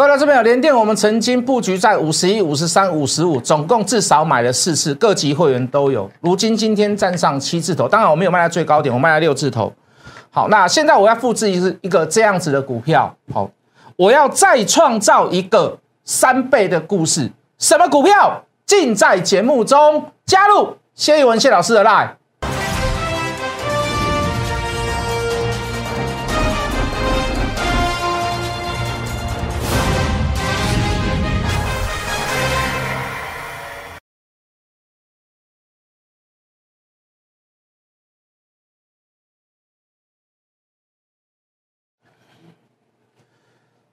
各位这边有连电，我们曾经布局在五十一、五十三、五十五，总共至少买了四次，各级会员都有。如今今天站上七字头，当然我没有卖在最高点，我卖在六字头。好，那现在我要复制一一个这样子的股票，好，我要再创造一个三倍的故事。什么股票？尽在节目中。加入谢一文谢老师的 line。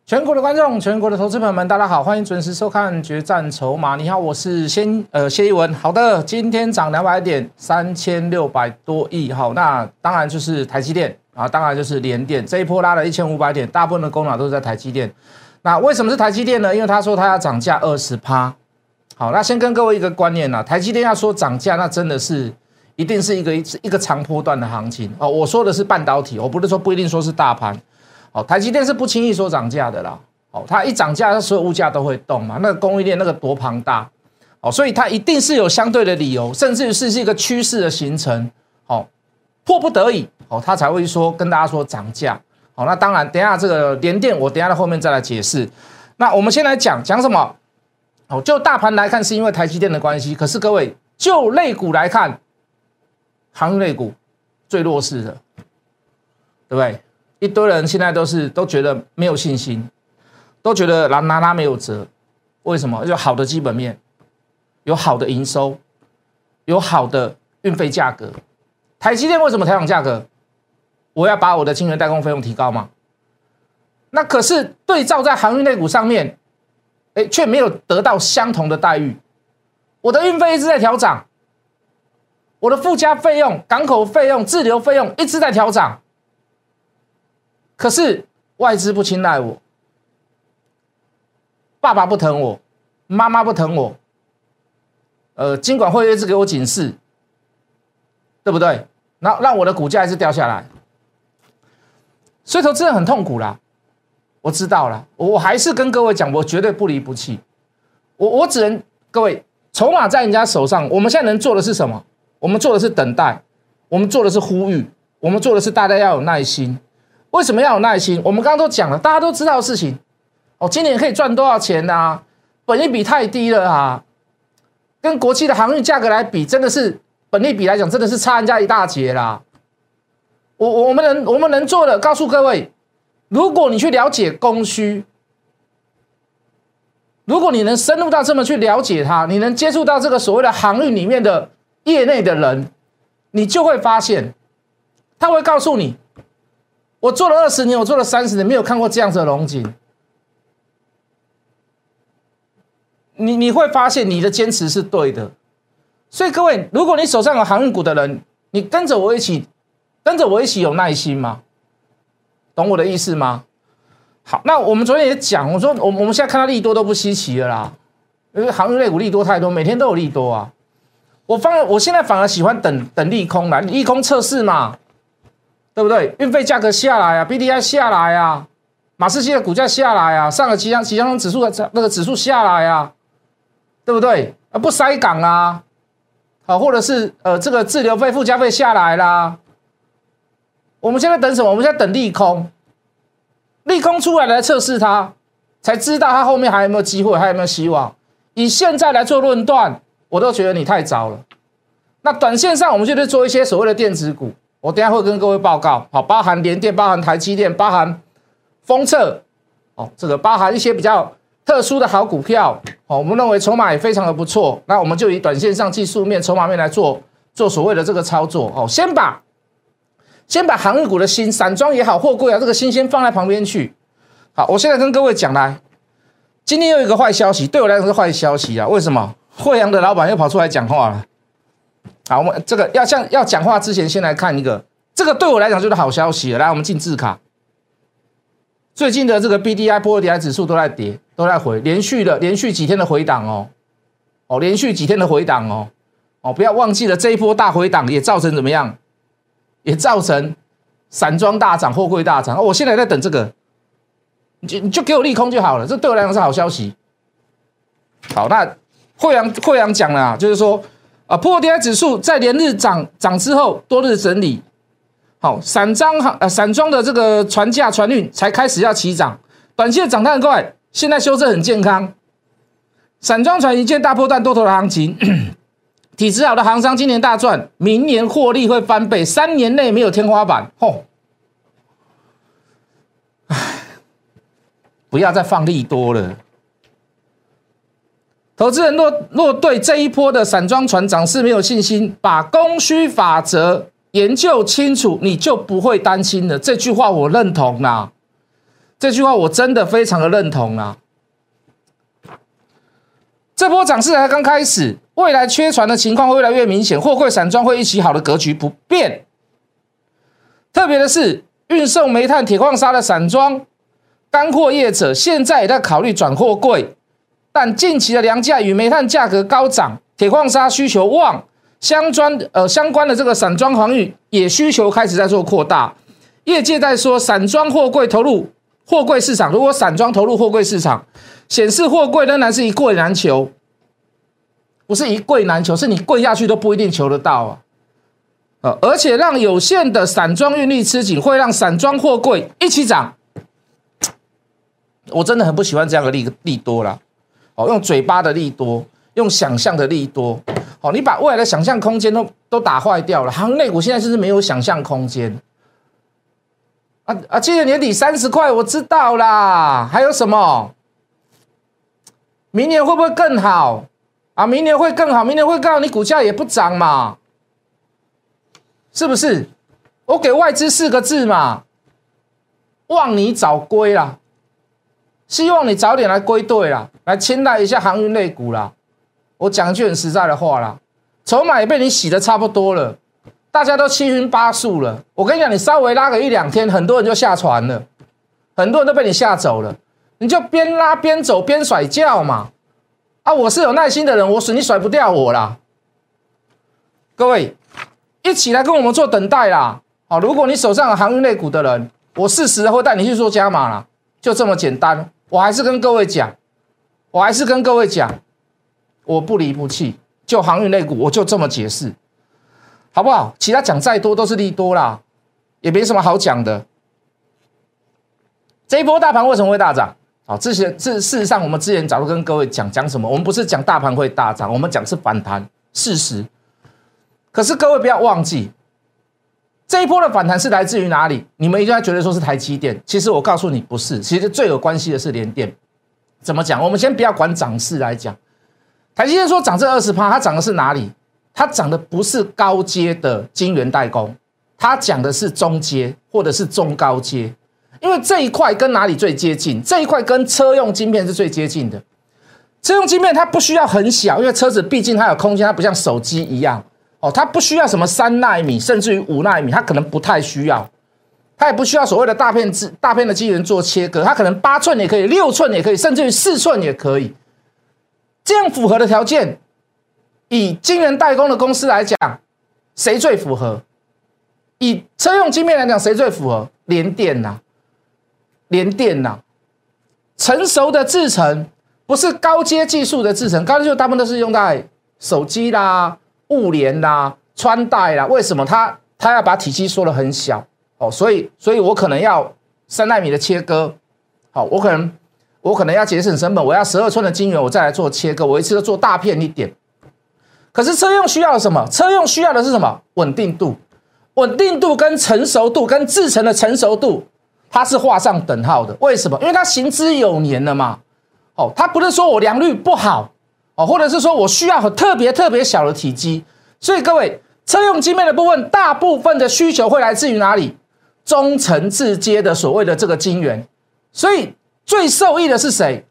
全国的观众，全国的投资朋友们，大家好，欢迎准时收看《决战筹码》。你好，我是先呃谢一文。好的，今天涨两百点，三千六百多亿。好，那当然就是台积电啊，当然就是联电。这一波拉了一千五百点，大部分的功劳都是在台积电。那为什么是台积电呢？因为他说他要涨价二十趴。好，那先跟各位一个观念呐，台积电要说涨价，那真的是一定是一个一个长波段的行情哦。我说的是半导体，我不是说不一定说是大盘。哦，台积电是不轻易说涨价的啦。哦，它一涨价，它所有物价都会动嘛。那个供应链那个多庞大，哦，所以它一定是有相对的理由，甚至于是是一个趋势的形成。哦，迫不得已，哦，它才会说跟大家说涨价。好，那当然，等下这个连电，我等下在后面再来解释。那我们先来讲讲什么？哦，就大盘来看，是因为台积电的关系。可是各位，就类股来看，航运类股最弱势的，对不对？一堆人现在都是都觉得没有信心，都觉得拿拿它没有辙。为什么？有好的基本面，有好的营收，有好的运费价格。台积电为什么调整价格？我要把我的晶圆代工费用提高吗？那可是对照在航运类股上面，哎，却没有得到相同的待遇。我的运费一直在调涨，我的附加费用、港口费用、滞留费用一直在调涨。可是外资不青睐我，爸爸不疼我，妈妈不疼我，呃，尽管会一直给我警示，对不对？那让我的股价还是掉下来，所以投资人很痛苦啦。我知道了，我还是跟各位讲，我绝对不离不弃。我我只能各位筹码在人家手上，我们现在能做的是什么？我们做的是等待，我们做的是呼吁，我们做的是大家要有耐心。为什么要有耐心？我们刚刚都讲了，大家都知道的事情。哦，今年可以赚多少钱呢？本利比太低了啊，跟国际的航运价格来比，真的是本利比来讲，真的是差人家一大截啦。我我们能我们能做的，告诉各位，如果你去了解供需，如果你能深入到这么去了解它，你能接触到这个所谓的航运里面的业内的人，你就会发现，他会告诉你。我做了二十年，我做了三十年，没有看过这样子的龙井。你你会发现你的坚持是对的，所以各位，如果你手上有航运股的人，你跟着我一起，跟着我一起有耐心吗？懂我的意思吗？好，那我们昨天也讲，我说我我们现在看到利多都不稀奇了啦，因为航运类股利多太多，每天都有利多啊。我反我现在反而喜欢等等利空来，利空测试嘛。对不对？运费价格下来啊，B D I 下来啊，马士基的股价下来啊，上个吉祥吉祥指数的那个指数下来啊，对不对？啊，不塞港啊，啊，或者是呃，这个滞留费、附加费下来啦。我们现在等什么？我们现在等利空，利空出来来测试它，才知道它后面还有没有机会，还有没有希望。以现在来做论断，我都觉得你太早了。那短线上，我们就是做一些所谓的电子股。我等下会跟各位报告，好，包含联电、包含台积电、包含封测，哦，这个包含一些比较特殊的好股票，哦，我们认为筹码也非常的不错，那我们就以短线上技术面、筹码面来做做所谓的这个操作，哦，先把先把航运股的新散装也好，货柜啊，这个新先放在旁边去，好，我现在跟各位讲来，今天又一个坏消息，对我来讲是坏消息啊，为什么？惠阳的老板又跑出来讲话了。好，我们这个要像要讲话之前，先来看一个，这个对我来讲就是好消息。来，我们进字卡。最近的这个 B D I 波 D I 指数都在跌，都在回，连续的连续几天的回档哦，哦，连续几天的回档哦，哦，不要忘记了这一波大回档也造成怎么样？也造成散装大涨，货柜大涨。我现在在等这个，你就你就给我利空就好了，这对我来讲是好消息。好，那惠阳惠阳讲了，就是说啊，破 D I 指数在连日涨涨之后，多日整理，好，散装行呃散装的这个船价船运才开始要起涨，短线涨太快，现在修正很健康。散装船一件大破段多头的行情，体质好的行商今年大赚，明年获利会翻倍，三年内没有天花板。吼，唉，不要再放利多了。投资人若若对这一波的散装船涨势没有信心，把供需法则研究清楚，你就不会担心了。这句话我认同啦，这句话我真的非常的认同啦。这波涨势才刚开始，未来缺船的情况会越来越明显，货柜散装会一起好的格局不变。特别的是，运送煤炭、铁矿砂的散装干货业者，现在也在考虑转货柜。但近期的粮价与煤炭价格高涨，铁矿砂需求旺，相关呃相关的这个散装航运也需求开始在做扩大。业界在说，散装货柜投入货柜市场，如果散装投入货柜市场，显示货柜仍然是一柜难求，不是一柜难求，是你跪下去都不一定求得到啊。呃，而且让有限的散装运力吃紧，会让散装货柜一起涨。我真的很不喜欢这样的利利多了。哦，用嘴巴的利多，用想象的利多，哦，你把未来的想象空间都都打坏掉了。航内股现在是不是没有想象空间？啊啊！今年年底三十块，我知道啦。还有什么？明年会不会更好？啊，明年会更好，明年会更好，你股价也不涨嘛？是不是？我给外资四个字嘛，望你早归啦。希望你早点来归队啦，来青睐一下航运类股啦。我讲句很实在的话啦，筹码也被你洗的差不多了，大家都七荤八素了。我跟你讲，你稍微拉个一两天，很多人就下船了，很多人都被你吓走了。你就边拉边走边甩轿嘛。啊，我是有耐心的人，我甩你甩不掉我啦。各位，一起来跟我们做等待啦。好，如果你手上有航运类股的人，我适时的会带你去做加码啦，就这么简单。我还是跟各位讲，我还是跟各位讲，我不离不弃，就航运类股，我就这么解释，好不好？其他讲再多都是利多啦，也没什么好讲的。这一波大盘为什么会大涨？啊，之前事事实上，我们之前早就跟各位讲讲什么？我们不是讲大盘会大涨，我们讲是反弹事实。可是各位不要忘记。这一波的反弹是来自于哪里？你们一定要觉得说是台积电，其实我告诉你不是，其实最有关系的是联电。怎么讲？我们先不要管涨势来讲，台积电说涨这二十趴，它涨的是哪里？它涨的不是高阶的晶圆代工，它讲的是中阶或者是中高阶，因为这一块跟哪里最接近？这一块跟车用晶片是最接近的。车用晶片它不需要很小，因为车子毕竟它有空间，它不像手机一样。它不需要什么三纳米，甚至于五纳米，它可能不太需要。它也不需要所谓的大片制大片的机器人做切割，它可能八寸也可以，六寸也可以，甚至于四寸也可以。这样符合的条件，以晶圆代工的公司来讲，谁最符合？以车用晶片来讲，谁最符合？联电呐，联电呐，成熟的制程不是高阶技术的制程，高阶技术大部分都是用在手机啦。物联啦，穿戴啦，为什么它它要把体积缩得很小哦？所以所以我可能要三纳米的切割，好，我可能我可能要节省成本，我要十二寸的晶圆，我再来做切割，我一次都做大片一点。可是车用需要什么？车用需要的是什么？稳定度，稳定度跟成熟度跟制成的成熟度，它是画上等号的。为什么？因为它行之有年了嘛。哦，它不是说我良率不好。哦，或者是说我需要很特别特别小的体积，所以各位车用晶片的部分，大部分的需求会来自于哪里？中层至阶的所谓的这个晶圆，所以最受益的是谁？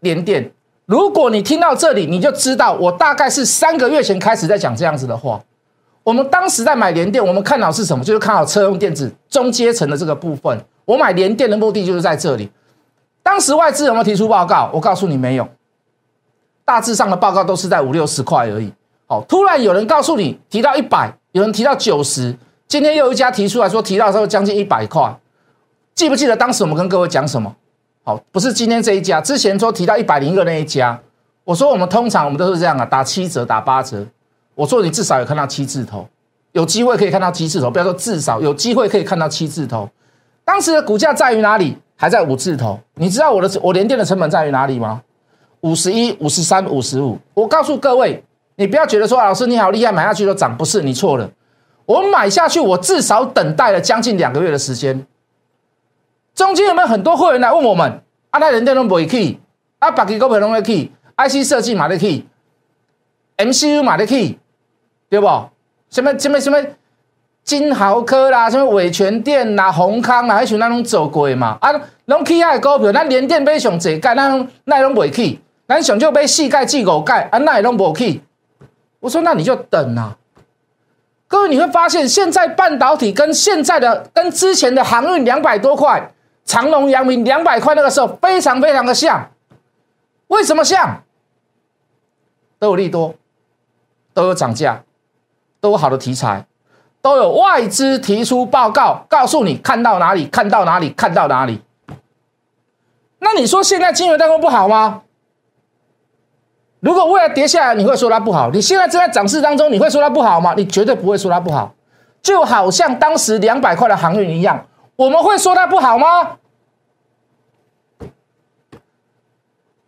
联电。如果你听到这里，你就知道我大概是三个月前开始在讲这样子的话。我们当时在买联电，我们看好是什么？就是看好车用电子中阶层的这个部分。我买联电的目的就是在这里。当时外资有没有提出报告？我告诉你，没有。大致上的报告都是在五六十块而已。好，突然有人告诉你提到一百，有人提到九十，今天又一家提出来说提到时候将近一百块。记不记得当时我们跟各位讲什么？好，不是今天这一家，之前说提到一百零二那一家，我说我们通常我们都是这样啊，打七折，打八折。我说你至少有看到七字头，有机会可以看到七字头，不要说至少有机会可以看到七字头。当时的股价在于哪里？还在五字头。你知道我的我连电的成本在于哪里吗？五十一、五十三、五十五。我告诉各位，你不要觉得说老师你好厉害，买下去就涨，不是你错了。我买下去，我至少等待了将近两个月的时间。中间有没有很多会员来问我们？啊，那人电都不会去，啊，百几股票拢会去，IC 设计买得去，MCU 买得去，对不？什么什么什么金豪科啦，什么伟全电啦、宏康啦，还是那种走过嘛？啊，拢去遐股票，咱连电买上济盖，咱那拢未去，咱上就买四盖、四五盖，啊，那拢无去。我说，那你就等啊。各位，你会发现，现在半导体跟现在的、跟之前的航运两百多块。长隆、阳明两百块那个时候非常非常的像，为什么像？都有利多，都有涨价，都有好的题材，都有外资提出报告，告诉你看到哪里，看到哪里，看到哪里。那你说现在金融代工不好吗？如果未来跌下来，你会说它不好？你现在正在涨势当中，你会说它不好吗？你绝对不会说它不好，就好像当时两百块的航运一样。我们会说它不好吗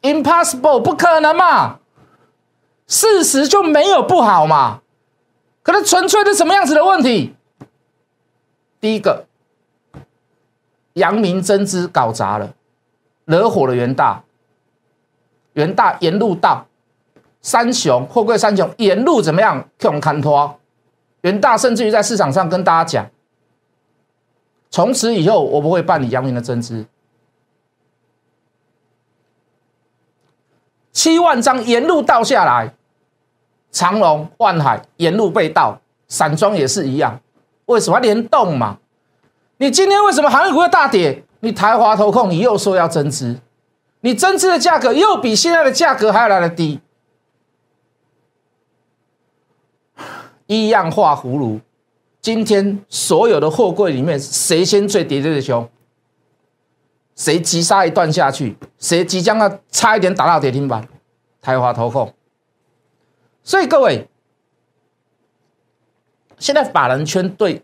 ？Impossible，不可能嘛！事实就没有不好嘛？可能纯粹是什么样子的问题？第一个，阳明真知搞砸了，惹火了元大，元大沿路到三雄，货柜三雄沿路怎么样？我们看拖，元大甚至于在市场上跟大家讲。从此以后，我不会办理阳明的增资。七万张沿路倒下来，长隆、万海沿路被盗，散装也是一样。为什么联动嘛？你今天为什么航运股会大跌？你台华投控，你又说要增资，你增资的价格又比现在的价格还要来的低，一样画葫芦。今天所有的货柜里面，谁先最跌最凶？谁急杀一段下去？谁即将要差一点打到跌停板？台华投控。所以各位，现在法人圈对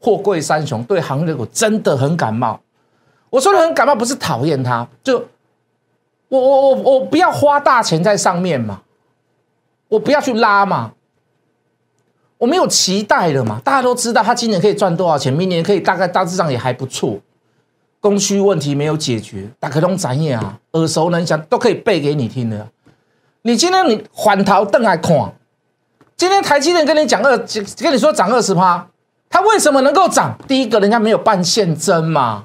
货柜三雄、对航运股真的很感冒。我说的很感冒，不是讨厌他，就我我我我不要花大钱在上面嘛，我不要去拉嘛。我没有期待了嘛？大家都知道他今年可以赚多少钱，明年可以大概大致上也还不错。供需问题没有解决，打开通展业啊，耳熟能详，都可以背给你听的。你今天你反头瞪来看，今天台积电跟你讲二，跟你说涨二十趴，它为什么能够涨？第一个，人家没有办现增嘛，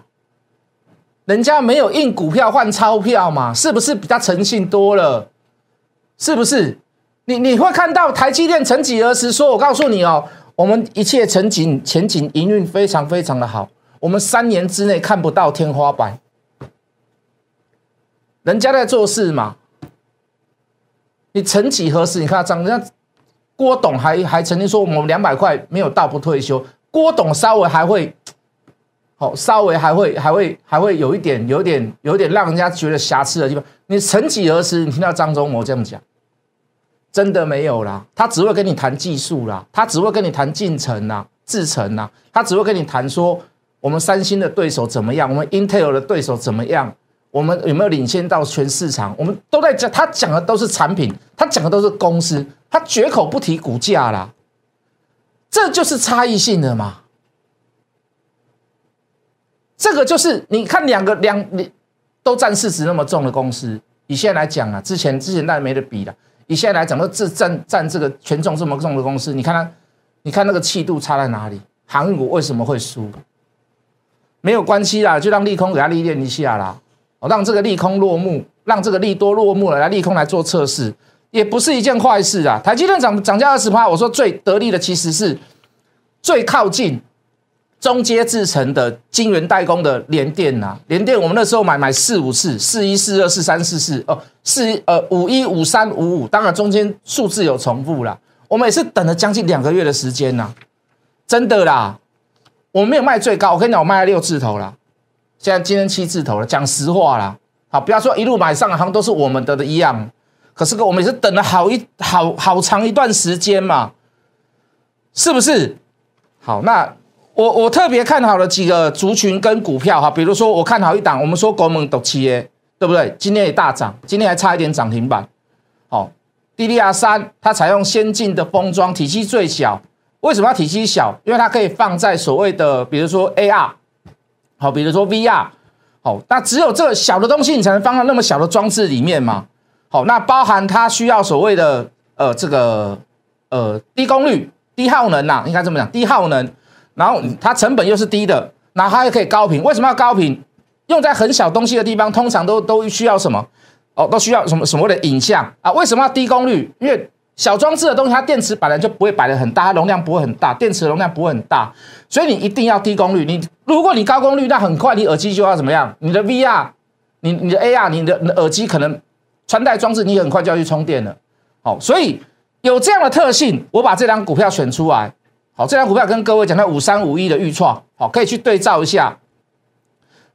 人家没有印股票换钞票嘛，是不是比较诚信多了？是不是？你你会看到台积电曾几何时说，我告诉你哦，我们一切前景前景营运非常非常的好，我们三年之内看不到天花板。人家在做事嘛，你曾几何时你看张人家郭董还还曾经说我们两百块没有到不退休，郭董稍微还会，好稍微还会还会还会有一点有点有点让人家觉得瑕疵的地方。你曾几何时你听到张忠谋这样讲？真的没有啦，他只会跟你谈技术啦，他只会跟你谈进程啦、制程啦，他只会跟你谈说我们三星的对手怎么样，我们 Intel 的对手怎么样，我们有没有领先到全市场？我们都在讲，他讲的都是产品，他讲的都是公司，他绝口不提股价啦，这就是差异性的嘛。这个就是你看两个两你都占市值那么重的公司，以现在来讲啊，之前之前那没得比了。你现在来讲，都这占占这个权重这么重的公司，你看它，你看那个气度差在哪里？航运股为什么会输？没有关系啦，就让利空给它历练一下啦，哦，让这个利空落幕，让这个利多落幕了，来利空来做测试，也不是一件坏事啊。台积电涨涨价二十趴，我说最得利的其实是最靠近。中阶制成的晶圆代工的联电呐，联电我们那时候买买四五四四一四二四三四四哦四呃五一五三五五，当然中间数字有重复啦。我们也是等了将近两个月的时间呐，真的啦，我没有卖最高，我跟你讲，我卖了六字头了，现在今天七字头了，讲实话啦，好，不要说一路买上，好像都是我们的的一样。可是我们也是等了好一好好长一段时间嘛，是不是？好，那我我特别看好了几个族群跟股票哈，比如说我看好一档，我们说国门斗企业，对不对？今天也大涨，今天还差一点涨停板。好，DDR 三它采用先进的封装，体积最小。为什么要体积小？因为它可以放在所谓的，比如说 AR，好，比如说 VR，好，那只有这个小的东西，你才能放到那么小的装置里面嘛。好，那包含它需要所谓的呃这个呃低功率。低耗能呐，应该这么讲，低耗能，然后它成本又是低的，然后它又可以高频。为什么要高频？用在很小东西的地方，通常都都需要什么？哦，都需要什么什么的影像啊？为什么要低功率？因为小装置的东西，它电池本来就不会摆的很大，它容量不会很大，电池容量不会很大，所以你一定要低功率。你如果你高功率，那很快你耳机就要怎么样？你的 VR，你你的 AR，你的你的耳机可能穿戴装置，你很快就要去充电了。好，所以。有这样的特性，我把这张股票选出来。好，这张股票跟各位讲，到五三五一的预创，好，可以去对照一下。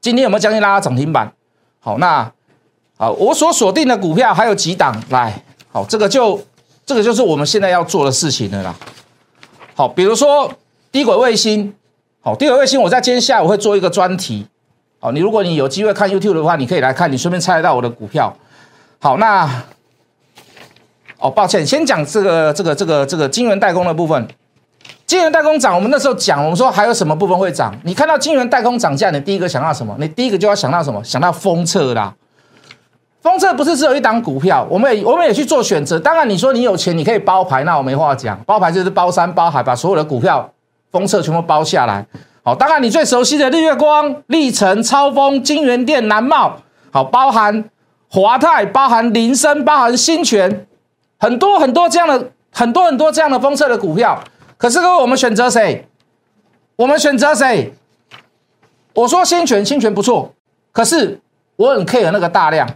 今天有没有将近拉到涨停板？好，那好，我所锁定的股票还有几档来。好，这个就这个就是我们现在要做的事情了啦。好，比如说低轨卫星，好，低轨卫星，我在今天下午会做一个专题。好，你如果你有机会看 YouTube 的话，你可以来看，你顺便猜得到我的股票。好，那。哦，抱歉，先讲这个这个这个这个晶圆代工的部分。晶圆代工涨，我们那时候讲，我们说还有什么部分会涨？你看到晶圆代工涨价，你第一个想到什么？你第一个就要想到什么？想到封测啦。封测不是只有一档股票，我们也我们也去做选择。当然，你说你有钱，你可以包牌，那我没话讲。包牌就是包山包海，把所有的股票封测全部包下来。好，当然你最熟悉的日月光、历程、超风、金源电、南茂，好，包含华泰，包含林森，包含新泉。很多很多这样的很多很多这样的封测的股票，可是各位，我们选择谁？我们选择谁？我说新权，新权不错，可是我很 care 那个大量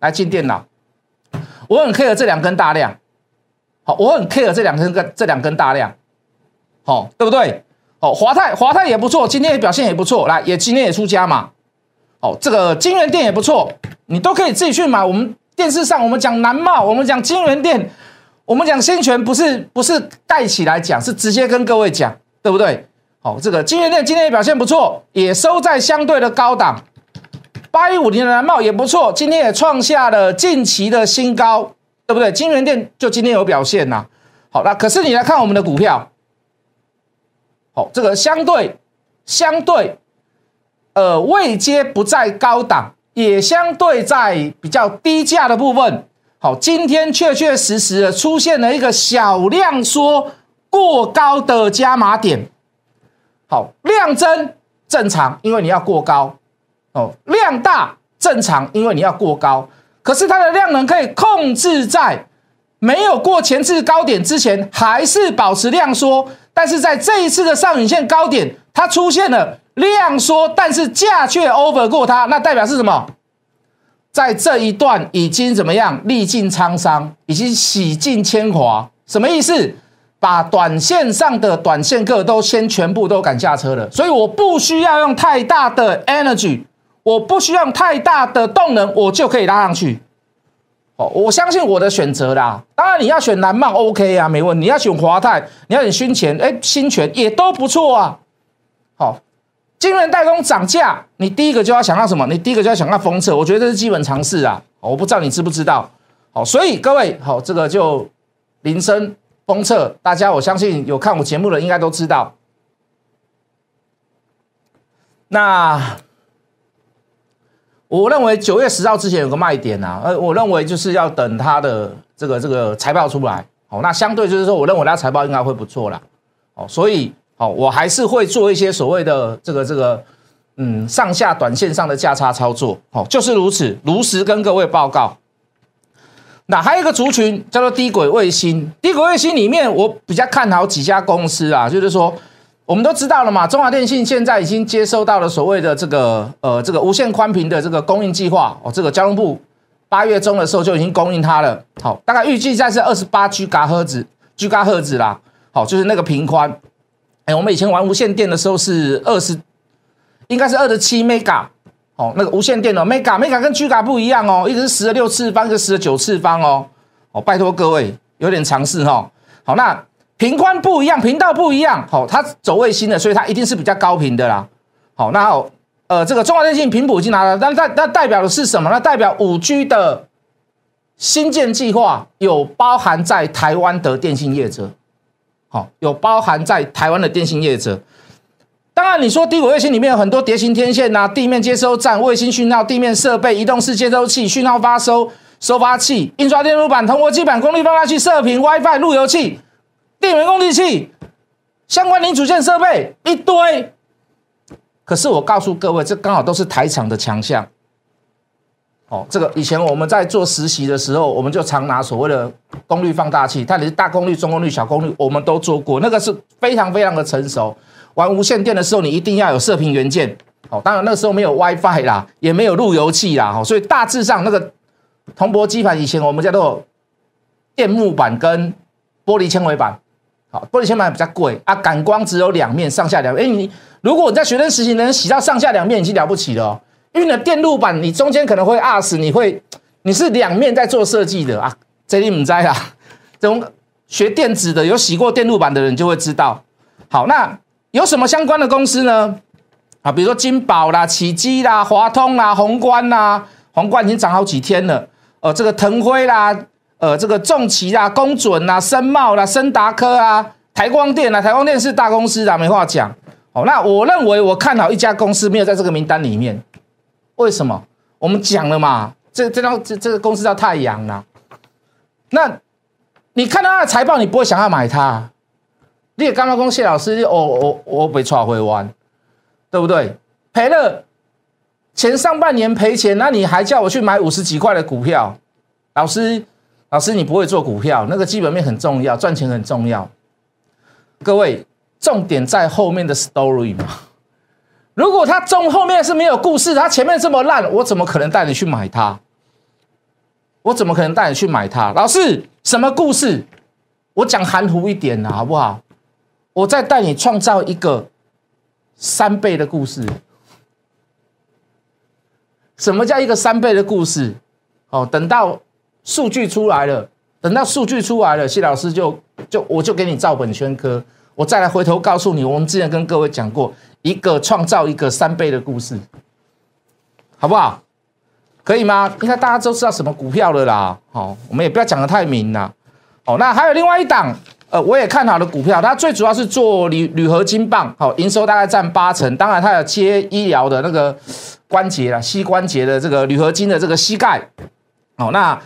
来进电脑，我很 care 这两根大量，好，我很 care 这两根跟这两根大量，好，对不对？好，华泰华泰也不错，今天的表现也不错，来也今天也出家嘛，好，这个金源店也不错，你都可以自己去买，我们。电视上我们讲南茂，我们讲金源店，我们讲新权，不是不是带起来讲，是直接跟各位讲，对不对？好，这个金源店今天也表现不错，也收在相对的高档。八一五零的蓝帽也不错，今天也创下了近期的新高，对不对？金源店就今天有表现呐。好，那可是你来看我们的股票，好，这个相对相对，呃，位阶不在高档。也相对在比较低价的部分，好，今天确确实实的出现了一个小量缩过高的加码点，好，量增正常，因为你要过高，哦，量大正常，因为你要过高，可是它的量能可以控制在没有过前次高点之前，还是保持量缩，但是在这一次的上影线高点，它出现了。量缩，但是价却 over 过它，那代表是什么？在这一段已经怎么样？历尽沧桑，已经洗尽铅华，什么意思？把短线上的短线客都先全部都赶下车了，所以我不需要用太大的 energy，我不需要用太大的动能，我就可以拉上去。哦，我相信我的选择啦。当然你要选南茂 OK 啊，没问题。你要选华泰，你要选新泉，哎，新泉也都不错啊。好。晶圆代工涨价，你第一个就要想到什么？你第一个就要想到封测，我觉得这是基本常识啊。我不知道你知不知道。好，所以各位，好，这个就铃声封测，大家我相信有看我节目的应该都知道。那我认为九月十号之前有个卖点啊，呃，我认为就是要等它的这个这个财报出来。好，那相对就是说，我认为它财报应该会不错啦。哦，所以。好，我还是会做一些所谓的这个这个，嗯，上下短线上的价差操作。好，就是如此，如实跟各位报告。那还有一个族群叫做低轨卫星，低轨卫星里面我比较看好几家公司啊，就是说我们都知道了嘛，中华电信现在已经接收到了所谓的这个呃这个无线宽频的这个供应计划哦，这个交通部八月中的时候就已经供应它了。好，大概预计在是二十八 G 嘎赫兹，G 嘎赫兹啦。好，就是那个频宽。哎，我们以前玩无线电的时候是二十，应该是二十七 mega，哦，那个无线电哦，mega mega 跟 giga 不一样哦，一个是十的六次方，一个十的九次方哦。哦，拜托各位有点尝试哈。好，那频宽不一样，频道不一样，好，它走卫星的，所以它一定是比较高频的啦。好，那呃，这个中华电信频谱已经拿了，但代那代表的是什么？那代表五 G 的新建计划有包含在台湾的电信业者，好，有包含在台湾的电信业者。当然，你说低轨卫星里面有很多蝶形天线呐，地面接收站、卫星讯号、地面设备、移动式接收器、讯号发收收发器、印刷电路板、铜箔基板、功率放大器、射频、WiFi、路由器、电源供应器相关零组件设备一堆。可是我告诉各位，这刚好都是台厂的强项。哦，这个以前我们在做实习的时候，我们就常拿所谓的功率放大器，它也是大功率、中功率、小功率，我们都做过，那个是非常非常的成熟。玩无线电的时候，你一定要有射频元件。哦，当然那时候没有 WiFi 啦，也没有路由器啦。好，所以大致上那个铜箔基板以前我们叫做电木板跟玻璃纤维板。好，玻璃纤维板比较贵啊，感光只有两面，上下两面。哎，你如果你在学生时期能洗到上下两面，已经了不起了。为你的电路板你中间可能会二死，你会你是两面在做设计的啊。这你唔知啦，这种学电子的有洗过电路板的人就会知道。好，那。有什么相关的公司呢？啊，比如说金宝啦、启基啦、华通啦、宏观啦，宏观已经涨好几天了。呃，这个腾辉啦，呃，这个重旗啦、公准啦、森茂啦、森达科啊、台光电啦，台光电是大公司啦，没话讲。哦，那我认为我看好一家公司没有在这个名单里面，为什么？我们讲了嘛，这这张这这个公司叫太阳啦。那你看到它的财报，你不会想要买它。你也刚刚讲谢老师，我我我被抓回弯，对不对？赔了前上半年赔钱，那你还叫我去买五十几块的股票？老师，老师你不会做股票，那个基本面很重要，赚钱很重要。各位，重点在后面的 story 嘛。如果它中后面是没有故事，它前面这么烂，我怎么可能带你去买它？我怎么可能带你去买它？老师，什么故事？我讲含糊一点呐，好不好？我再带你创造一个三倍的故事。什么叫一个三倍的故事？哦，等到数据出来了，等到数据出来了，谢老师就就我就给你照本宣科，我再来回头告诉你，我们之前跟各位讲过一个创造一个三倍的故事，好不好？可以吗？应该大家都知道什么股票了啦。好，我们也不要讲的太明了。哦，那还有另外一档。呃，我也看好的股票，它最主要是做铝铝合金棒，好，营收大概占八成。当然，它有接医疗的那个关节啦，膝关节的这个铝合金的这个膝盖。好，那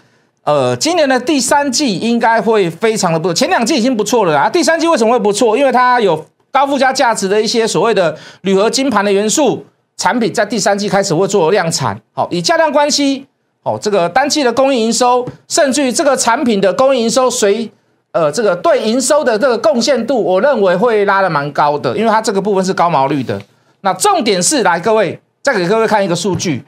呃，今年的第三季应该会非常的不错，前两季已经不错了啦。第三季为什么会不错？因为它有高附加价值的一些所谓的铝合金盘的元素产品，在第三季开始会做量产。好，以价量关系，好，这个单季的供应营收，甚至于这个产品的供应营收随。呃，这个对营收的这个贡献度，我认为会拉的蛮高的，因为它这个部分是高毛率的。那重点是，来各位再给各位看一个数据。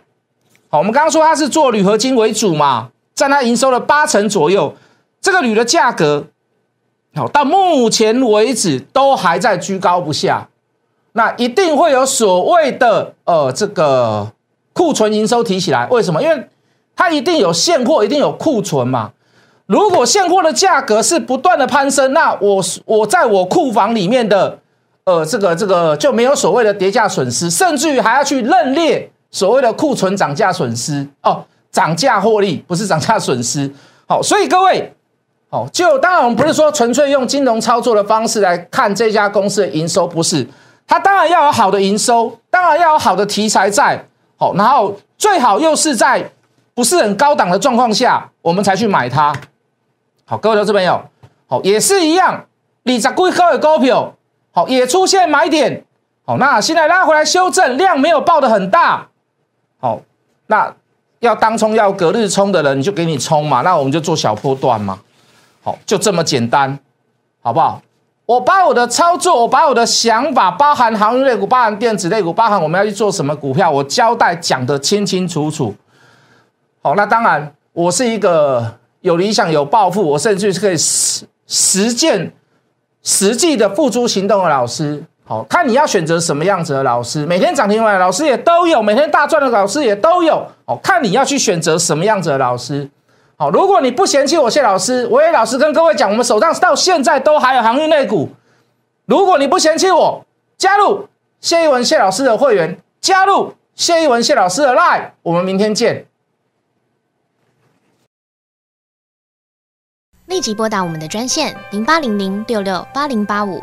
好，我们刚刚说它是做铝合金为主嘛，占它营收的八成左右。这个铝的价格，好到目前为止都还在居高不下。那一定会有所谓的呃这个库存营收提起来，为什么？因为它一定有现货，一定有库存嘛。如果现货的价格是不断的攀升，那我我在我库房里面的，呃，这个这个就没有所谓的跌价损失，甚至于还要去认列所谓的库存涨价损失哦，涨价获利不是涨价损失。好，所以各位，好，就当然我们不是说纯粹用金融操作的方式来看这家公司的营收，不是，它当然要有好的营收，当然要有好的题材在，好，然后最好又是在不是很高档的状况下，我们才去买它。好，各位投资朋友，好，也是一样，你在贵高的股票，好，也出现买点，好，那现在拉回来修正，量没有爆的很大，好，那要当冲要隔日冲的人，你就给你冲嘛，那我们就做小波段嘛，好，就这么简单，好不好？我把我的操作，我把我的想法，包含航运类股，包含电子类股，包含我们要去做什么股票，我交代讲得清清楚楚，好，那当然，我是一个。有理想、有抱负，我甚至是可以实实践、实际的付诸行动的老师。好看你要选择什么样子的老师，每天涨停板的老师也都有，每天大赚的老师也都有。哦，看你要去选择什么样子的老师。好，如果你不嫌弃我谢老师，我也老实跟各位讲，我们手上到现在都还有航运类股。如果你不嫌弃我，加入谢一文谢老师的会员，加入谢一文谢老师的 Line，我们明天见。立即拨打我们的专线零八零零六六八零八五。